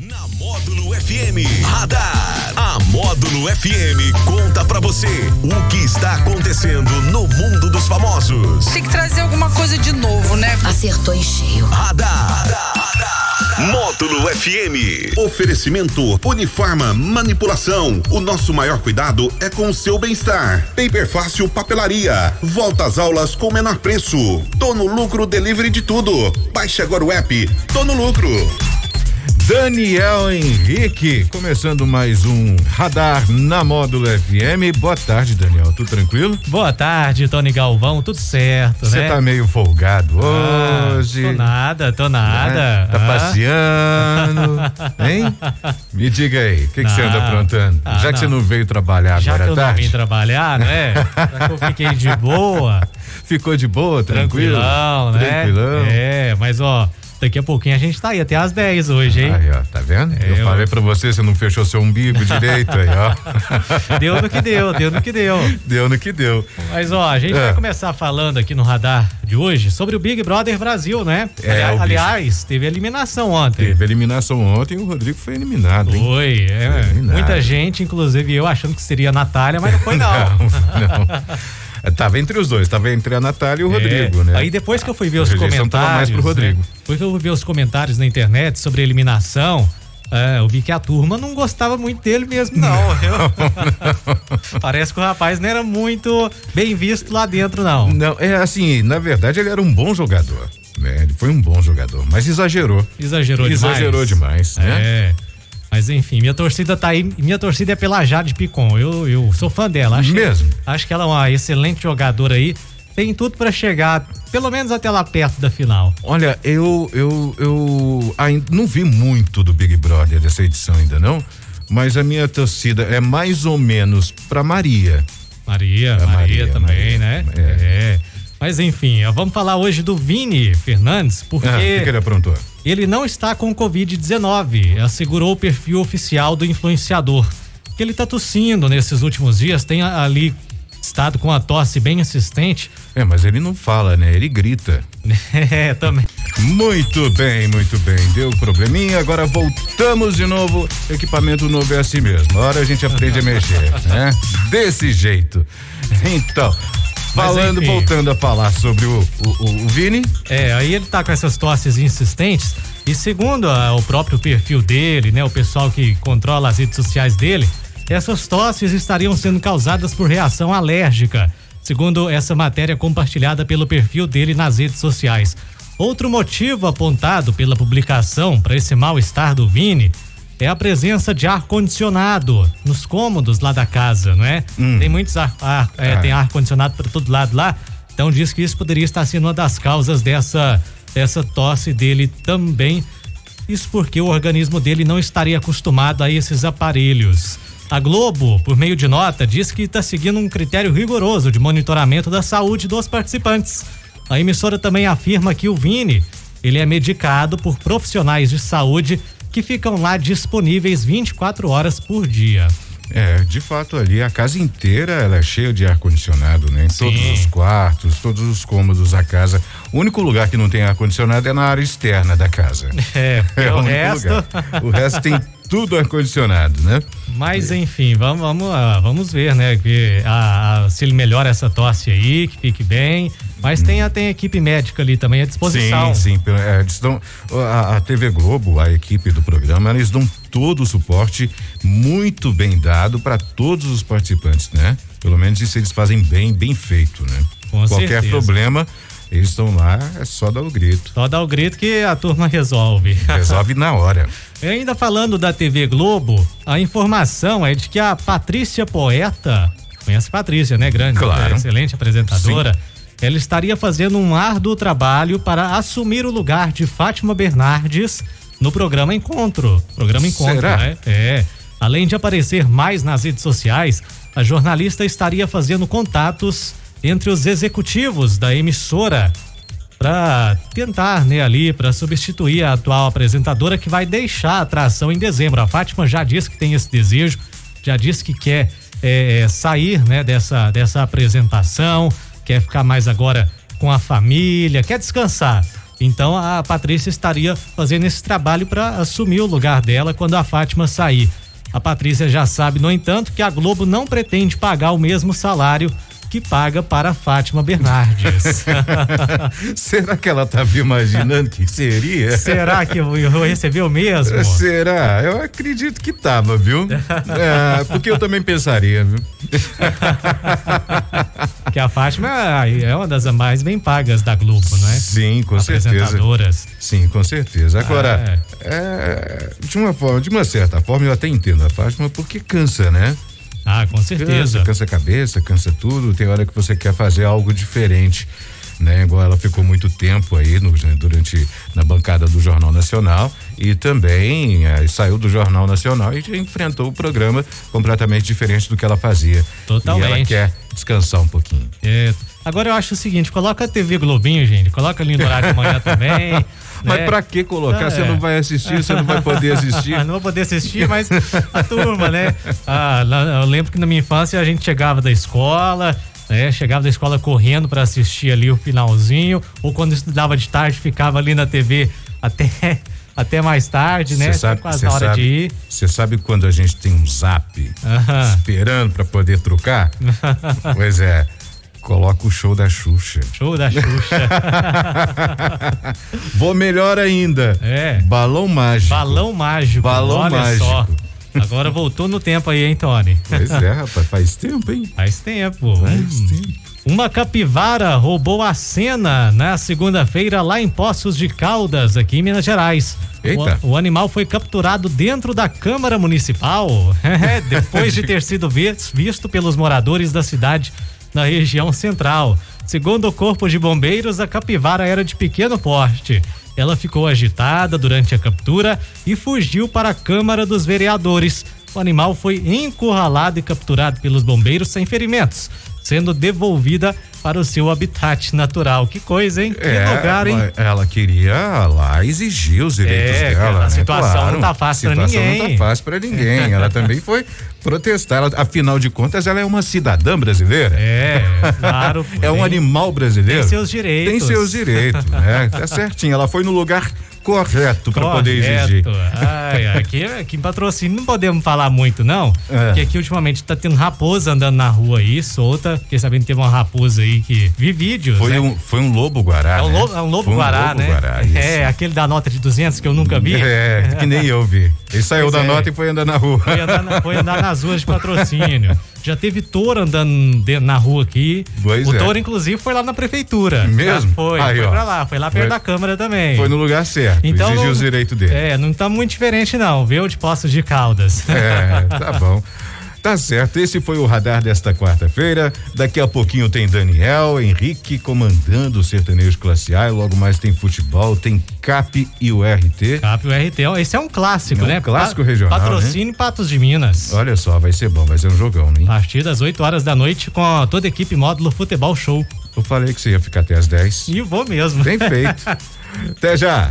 Na Módulo FM Radar. A Módulo FM conta pra você o que está acontecendo no mundo dos famosos. Tem que trazer alguma coisa de novo, né? Acertou em cheio. Radar. Módulo FM. Oferecimento Uniforma Manipulação. O nosso maior cuidado é com o seu bem-estar. Paper Fácil Papelaria. Volta às aulas com menor preço. Tô no lucro delivery de tudo. Baixe agora o app. Tô no lucro. Daniel Henrique, começando mais um Radar na Módulo FM. Boa tarde, Daniel. Tudo tranquilo? Boa tarde, Tony Galvão. Tudo certo, Você né? tá meio folgado Ah, hoje. Tô nada, tô nada. né? Tá Ah. passeando, hein? Me diga aí, o que, que você anda Não. aprontando? Ah, Já que você não. veio trabalhar Já agora que à eu não tarde, vim trabalhar, né? Já que eu fiquei de boa, ficou de boa, tranquilo? tranquilão, né? Tranquilão. É, mas ó, daqui a pouquinho a gente tá aí até às 10 hoje, hein? Aí, ó, tá vendo? É, eu eu- falei pra você, você não fechou seu umbigo direito aí, ó. Deu no que deu, deu no que deu. Deu no que deu. Mas ó, a gente É. vai começar falando aqui no radar de hoje sobre o Big Brother Brasil, né? É, aliás, teve eliminação ontem. Teve eliminação ontem e o Rodrigo foi eliminado, hein? Foi, é, eliminado. muita gente, inclusive eu, achando que seria a Natália, mas não foi não. Não, não. Tava entre os dois, tava entre a Natália e o É, Rodrigo, né? Aí depois que eu fui ver A os tava mais comentários. pro Rodrigo. né? Depois que eu fui ver os comentários na internet sobre a eliminação. é, eu vi que a turma não gostava muito dele mesmo, não. Eu- Parece que o rapaz não era muito bem visto lá dentro, não. Não, é assim, na verdade ele era um bom jogador. Né? Ele foi um bom jogador, mas exagerou. Exagerou demais. Exagerou demais, né? É. Mas enfim, minha torcida tá aí. Minha torcida é pela Jade Picon. Eu, eu sou fã dela. Acho Mesmo? acho que ela é uma excelente jogadora aí. Tem tudo pra chegar, pelo menos até lá perto da final. Olha, eu eu eu ainda não vi muito do Big Brother dessa edição ainda não, mas a minha torcida é mais ou menos pra Maria. Maria, É, Maria, Maria, também, Maria. né? É. É. Mas enfim, vamos falar hoje do Vini Fernandes, porque Ah, o que, que ele aprontou? ele não está com Covid-19, assegurou o perfil oficial do influenciador. Que ele tá tossindo nesses últimos dias, tem ali estado com a tosse bem insistente. É, mas ele não fala, né? Ele grita. É, também. Muito bem, muito bem. Deu probleminha, agora voltamos de novo. Equipamento novo é assim mesmo. Hora a gente aprende a mexer, né? Desse jeito. Então, falando, enfim. voltando a falar sobre o, o, o- Vini. É, aí ele tá com essas tosses insistentes e segundo ah, o próprio perfil dele, né, o pessoal que controla as redes sociais dele, essas tosses estariam sendo causadas por reação alérgica, segundo essa matéria compartilhada pelo perfil dele nas redes sociais. Outro motivo apontado pela publicação para esse mal-estar do Vini é a presença de ar condicionado nos cômodos lá da casa, não é? Tem muitos ar, ar- é, Ah. tem ar condicionado para todo lado lá. Então diz que isso poderia estar sendo uma das causas dessa dessa tosse dele também. Isso porque o organismo dele não estaria acostumado a esses aparelhos. A Globo, por meio de nota, diz que está seguindo um critério rigoroso de monitoramento da saúde dos participantes. A emissora também afirma que o Vini, ele é medicado por profissionais de saúde que ficam lá disponíveis 24 horas por dia. É, de fato ali a casa inteira ela é cheia de ar condicionado, né? Em todos os quartos, todos os cômodos da casa. O único lugar que não tem ar condicionado é na área externa da casa. É, É o único resto. lugar. O resto tem tudo ar condicionado, né? Mas enfim, vamos, vamos, ah, vamos ver, né? Que, a, a- se ele melhora essa tosse aí, que fique bem. Mas tem, a- tem equipe médica ali também à disposição. Sim, sim. é, dão, a, a TV Globo, a equipe do programa, eles dão todo o suporte muito bem dado para todos os participantes, né? Pelo menos isso eles fazem bem, bem feito, né? Com Qualquer certeza. problema, eles estão lá, é só dar o grito. Só dá o grito que a turma resolve. Resolve na hora. E ainda falando da TV Globo, a informação é de que a Patrícia Poeta, conhece a Patrícia, né? Grande, Claro. é, excelente apresentadora. Ela estaria fazendo um árduo trabalho para assumir o lugar de Fátima Bernardes no programa Encontro. Programa Encontro, Será? né? É. Além de aparecer mais nas redes sociais, a jornalista estaria fazendo contatos entre os executivos da emissora para tentar, né, ali, para substituir a atual apresentadora que vai deixar a atração em dezembro. A Fátima já disse que tem esse desejo, já disse que quer é, sair, né, dessa, dessa apresentação, quer ficar mais agora com a família, quer descansar. Então a Patrícia estaria fazendo esse trabalho para assumir o lugar dela quando a Fátima sair. A Patrícia já sabe, no entanto, que a Globo não pretende pagar o mesmo salário que paga para Fátima Bernardes. Será que ela estava imaginando que seria? Será que eu, eu recebeu mesmo? Será? Eu acredito que tava, viu? é, porque eu também pensaria, viu? que a Fátima é uma das mais bem pagas da Globo, não é? Sim, com Apresentadoras. certeza. Sim, com certeza. Agora, ah, é. É, de uma forma, de uma certa forma, eu até entendo a Fátima porque cansa, né? Ah, com certeza. Cansa, cansa a cabeça, cansa tudo. Tem hora que você quer fazer algo diferente. Né, igual ela ficou muito tempo aí no, né, durante na bancada do Jornal Nacional e também é, saiu do Jornal Nacional e enfrentou o programa completamente diferente do que ela fazia. Totalmente. E ela quer descansar um pouquinho. É. Agora eu acho o seguinte, coloca a TV Globinho, gente, coloca ali no horário de manhã também. Mas né? pra que colocar? É. Você não vai assistir, você não vai poder assistir. não vou poder assistir, mas a turma, né? Ah, eu lembro que na minha infância a gente chegava da escola, né? Chegava da escola correndo para assistir ali o finalzinho, ou quando estudava de tarde ficava ali na TV até até mais tarde, né? Cê sabe, quase na hora sabe, de ir. Você sabe quando a gente tem um zap uh -huh. esperando para poder trocar? pois é. Coloca o show da Xuxa. Show da Xuxa. Vou melhor ainda. É. Balão mágico. Balão mágico. Balão Olha mágico. Só. Agora voltou no tempo aí, hein, Tony? Pois é, rapaz, faz tempo, hein? Faz tempo. Faz hum. tempo. Uma capivara roubou a cena na segunda-feira lá em Poços de Caldas, aqui em Minas Gerais. Eita. O, o animal foi capturado dentro da Câmara Municipal, depois de ter sido visto pelos moradores da cidade na região central. Segundo o Corpo de Bombeiros, a capivara era de pequeno porte. Ela ficou agitada durante a captura e fugiu para a Câmara dos Vereadores. O animal foi encurralado e capturado pelos bombeiros sem ferimentos, sendo devolvida para o seu habitat natural. Que coisa, hein? É, que lugar, hein? Ela queria lá exigir os direitos é, dela. A né? situação claro, não tá fácil para ninguém. Não tá fácil para ninguém. ela também foi protestar. Ela, afinal de contas, ela é uma cidadã brasileira. É, claro. é um animal brasileiro. Tem seus direitos. Tem seus direitos, né? Tá certinho. Ela foi no lugar correto para poder exigir. Ai, aqui, aqui em patrocínio não podemos falar muito, não. É. Porque aqui ultimamente tá tendo raposa andando na rua aí, solta. Fiquei sabendo que teve uma raposa aí que vi vídeos. Foi, né? um, foi um lobo guará. É um lobo, né? é um lobo guará, um né? Guará, é, aquele da nota de 200 que eu nunca vi. É, que nem eu vi. Ele saiu pois da é. nota e foi andar na rua. Foi andar, na, foi andar nas ruas de patrocínio. Já teve touro andando de, na rua aqui. Pois o é. touro, inclusive, foi lá na prefeitura. Mesmo? foi, Aí, foi ó. pra lá, foi lá perto foi, da Câmara também. Foi no lugar certo. Então, exigiu os direitos dele. É, não tá muito diferente, não, viu? De Poços de Caldas. É, tá bom. Tá certo, esse foi o radar desta quarta-feira. Daqui a pouquinho tem Daniel, Henrique comandando o sertanejo classe A. E logo mais tem futebol, tem CAP e o RT. CAP e o RT, esse é um clássico, é um né? Clássico pa regional. Patrocínio né? Patos de Minas. Olha só, vai ser bom, vai ser um jogão, né? A partir das 8 horas da noite com toda a equipe módulo Futebol Show. Eu falei que você ia ficar até as 10. E vou mesmo. Bem feito. até já.